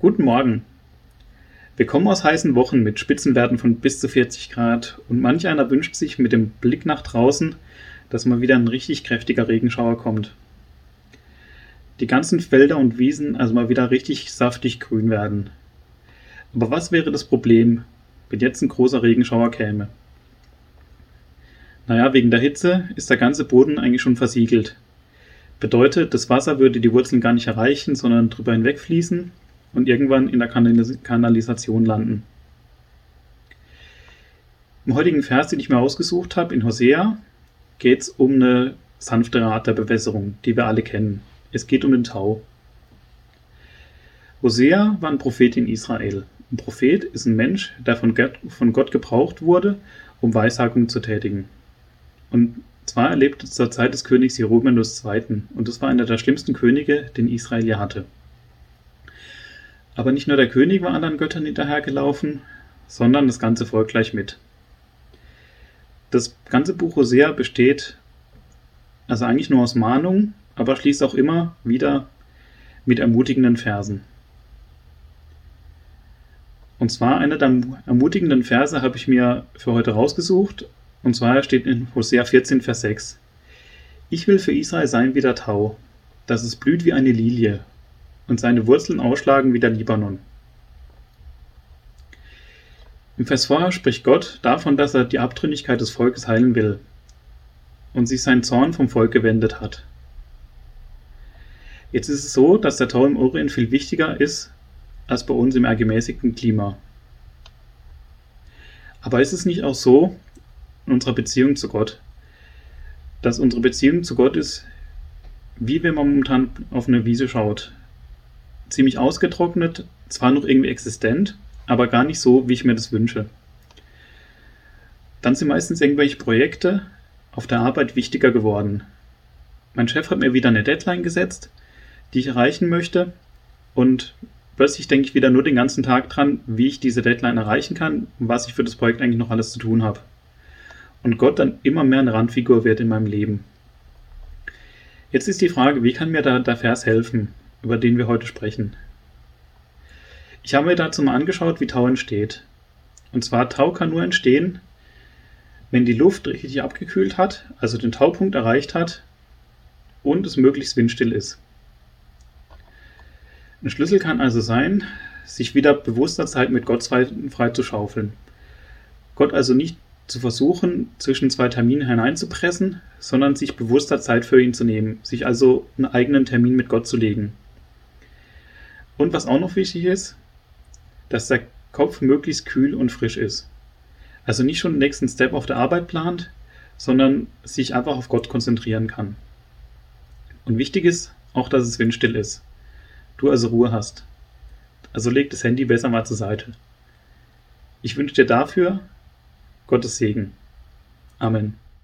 Guten Morgen. Wir kommen aus heißen Wochen mit Spitzenwerten von bis zu 40 Grad und manch einer wünscht sich mit dem Blick nach draußen, dass mal wieder ein richtig kräftiger Regenschauer kommt. Die ganzen Felder und Wiesen also mal wieder richtig saftig grün werden. Aber was wäre das Problem, wenn jetzt ein großer Regenschauer käme? Naja, wegen der Hitze ist der ganze Boden eigentlich schon versiegelt. Bedeutet, das Wasser würde die Wurzeln gar nicht erreichen, sondern drüber hinwegfließen und irgendwann in der Kanalisation landen. Im heutigen Vers, den ich mir ausgesucht habe, in Hosea, geht es um eine sanftere Art der Bewässerung, die wir alle kennen. Es geht um den Tau. Hosea war ein Prophet in Israel. Ein Prophet ist ein Mensch, der von Gott, gebraucht wurde, um Weissagung zu tätigen. Und zwar erlebte zur Zeit des Königs Jerobemus II. Und das war einer der schlimmsten Könige, den Israel je hatte. Aber nicht nur der König war anderen Göttern hinterhergelaufen, sondern das ganze Volk gleich mit. Das ganze Buch Hosea besteht also eigentlich nur aus Mahnung, aber schließt auch immer wieder mit ermutigenden Versen. Und zwar einer der ermutigenden Verse habe ich mir für heute rausgesucht. Und zwar steht in Hosea 14, Vers 6. Ich will für Israel sein wie der Tau, dass es blüht wie eine Lilie und seine Wurzeln ausschlagen wie der Libanon. Im Vers vorher spricht Gott davon, dass er die Abtrünnigkeit des Volkes heilen will und sich sein Zorn vom Volk gewendet hat. Jetzt ist es so, dass der Tau im Orient viel wichtiger ist als bei uns im eher gemäßigten Klima. Aber ist es nicht auch so in unserer Beziehung zu Gott, dass unsere Beziehung zu Gott ist, wie wenn man momentan auf eine Wiese schaut ziemlich ausgetrocknet, zwar noch irgendwie existent, aber gar nicht so, wie ich mir das wünsche. Dann sind meistens irgendwelche Projekte auf der Arbeit wichtiger geworden. Mein Chef hat mir wieder eine Deadline gesetzt, die ich erreichen möchte und plötzlich denke ich wieder nur den ganzen Tag dran, wie ich diese Deadline erreichen kann und was ich für das Projekt eigentlich noch alles zu tun habe. Und Gott dann immer mehr eine Randfigur wird in meinem Leben. Jetzt ist die Frage, wie kann mir da der Vers helfen? Über den wir heute sprechen. Ich habe mir dazu mal angeschaut, wie Tau entsteht. Und zwar Tau kann nur entstehen, wenn die Luft richtig abgekühlt hat, also den Taupunkt erreicht hat und es möglichst windstill ist. Ein Schlüssel kann also sein, sich wieder bewusster Zeit mit Gott frei zu schaufeln. Gott also nicht zu versuchen, zwischen zwei Terminen hineinzupressen, sondern sich bewusster Zeit für ihn zu nehmen, sich also einen eigenen Termin mit Gott zu legen. Und was auch noch wichtig ist, dass der Kopf möglichst kühl und frisch ist. Also nicht schon den nächsten Step auf der Arbeit plant, sondern sich einfach auf Gott konzentrieren kann. Und wichtig ist auch, dass es windstill ist. Du also Ruhe hast. Also leg das Handy besser mal zur Seite. Ich wünsche dir dafür Gottes Segen. Amen.